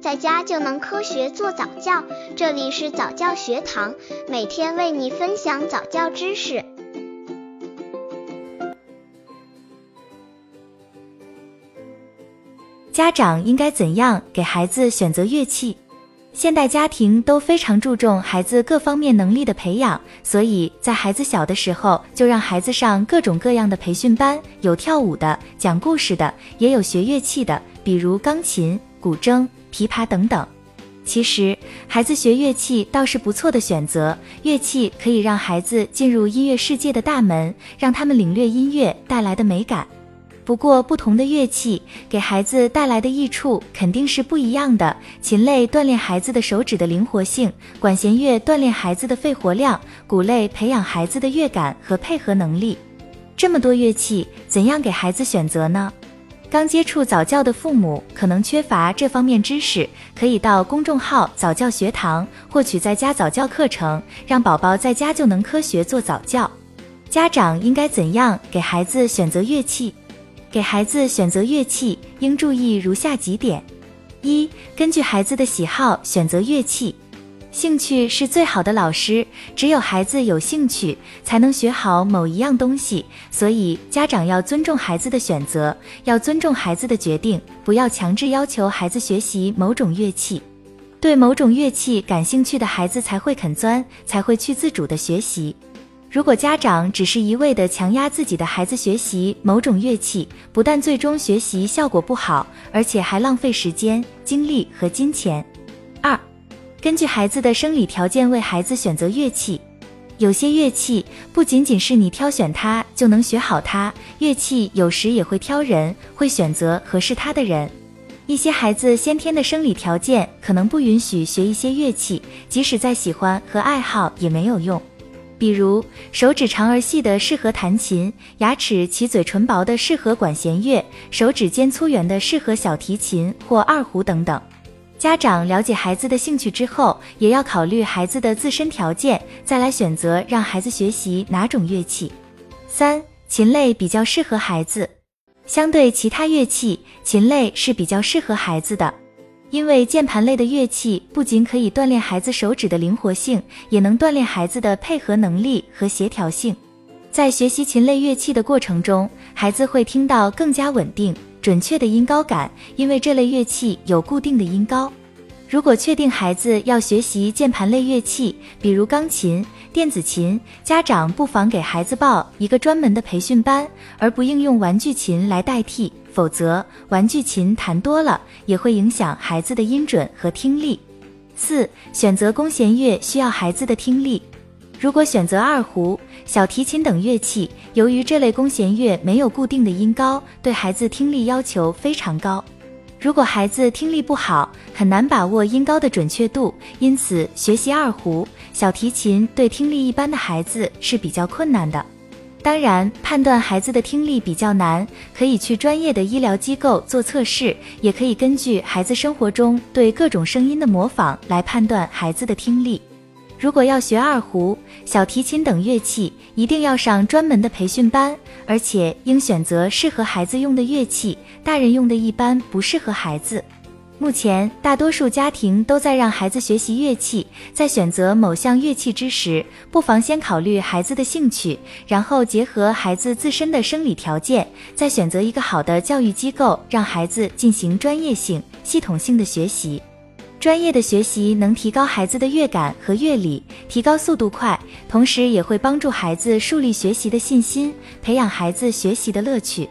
在家就能科学做早教。这里是早教学堂，每天为你分享早教知识。家长应该怎样给孩子选择乐器？现代家庭都非常注重孩子各方面能力的培养，所以在孩子小的时候就让孩子上各种各样的培训班，有跳舞的、讲故事的，也有学乐器的，比如钢琴、古筝、琵琶等等。其实，孩子学乐器倒是不错的选择，乐器可以让孩子进入音乐世界的大门，让他们领略音乐带来的美感。不过，不同的乐器给孩子带来的益处肯定是不一样的。琴类锻炼孩子的手指的灵活性，管弦乐锻炼孩子的肺活量，鼓类培养孩子的乐感和配合能力。这么多乐器，怎样给孩子选择呢？刚接触早教的父母可能缺乏这方面知识，可以到公众号早教学堂获取在家早教课程，让宝宝在家就能科学做早教。家长应该怎样给孩子选择乐器？给孩子选择乐器应注意如下几点：一、根据孩子的喜好选择乐器。兴趣是最好的老师，只有孩子有兴趣，才能学好某一样东西。所以家长要尊重孩子的选择，要尊重孩子的决定，不要强制要求孩子学习某种乐器。对某种乐器感兴趣的孩子才会肯钻，才会去自主的学习。如果家长只是一味的强压自己的孩子学习某种乐器，不但最终学习效果不好，而且还浪费时间、精力和金钱。根据孩子的生理条件为孩子选择乐器。有些乐器不仅仅是你挑选它就能学好它，乐器有时也会挑人，会选择合适他的人。一些孩子先天的生理条件可能不允许学一些乐器，即使再喜欢和爱好也没有用。比如手指长而细的适合弹琴，牙齿齐嘴唇薄的适合管弦乐，手指尖粗圆的适合小提琴或二胡等等。家长了解孩子的兴趣之后，也要考虑孩子的自身条件，再来选择让孩子学习哪种乐器。三，琴类比较适合孩子，相对其他乐器，琴类是比较适合孩子的。因为键盘类的乐器不仅可以锻炼孩子手指的灵活性，也能锻炼孩子的配合能力和协调性。在学习琴类乐器的过程中，孩子会听到更加稳定、准确的音高感，因为这类乐器有固定的音高。如果确定孩子要学习键盘类乐器，比如钢琴、电子琴，家长不妨给孩子报一个专门的培训班，而不应用玩具琴来代替。否则，玩具琴弹多了也会影响孩子的音准和听力。四、选择弓弦乐需要孩子的听力。如果选择二胡、小提琴等乐器，由于这类弓弦乐没有固定的音高，对孩子听力要求非常高。如果孩子听力不好，很难把握音高的准确度，因此学习二胡、小提琴对听力一般的孩子是比较困难的。当然，判断孩子的听力比较难，可以去专业的医疗机构做测试，也可以根据孩子生活中对各种声音的模仿来判断孩子的听力。如果要学二胡、小提琴等乐器，一定要上专门的培训班，而且应选择适合孩子用的乐器，大人用的一般不适合孩子。目前，大多数家庭都在让孩子学习乐器，在选择某项乐器之时，不妨先考虑孩子的兴趣，然后结合孩子自身的生理条件，再选择一个好的教育机构，让孩子进行专业性、系统性的学习。专业的学习能提高孩子的乐感和乐理，提高速度快，同时也会帮助孩子树立学习的信心，培养孩子学习的乐趣。